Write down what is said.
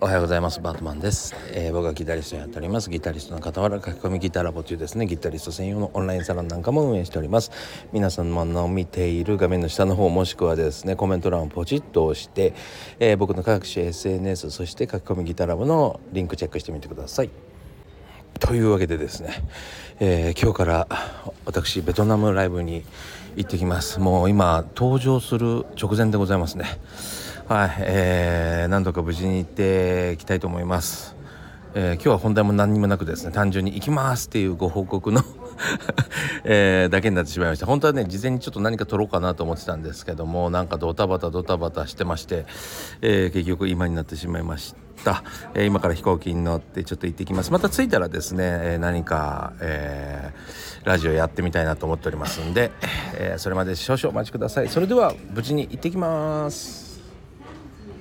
おはようございます。バートマンです、えー、僕はギタリストやっております。ギタリストの傍ら書き込みギターラボというですねギタリスト専用のオンラインサロンなんかも運営しております。皆さんの見ている画面の下の方もしくはですねコメント欄をポチッと押して、えー、僕の各種 SNS そして書き込みギターラボのリンクチェックしてみてください。というわけでですね、えー、今日から私ベトナムライブに行ってきます。もう今登場する直前でございますね。はい、えー、何度か無事に行っていきたいと思います。えー、今日は本題も何にもなくですね単純に行きますっていうご報告の えー、だけになってしまいました。本当はね事前にちょっと何か撮ろうかなと思ってたんですけどもなんかドタバタドタバタしてまして、えー、結局今になってしまいました、え、今から飛行機に乗ってちょっと行ってきます。また着いたらですね、え何か、えラジオやってみたいなと思っておりますんで、えそれまで少々お待ちください。それでは無事に行ってきます。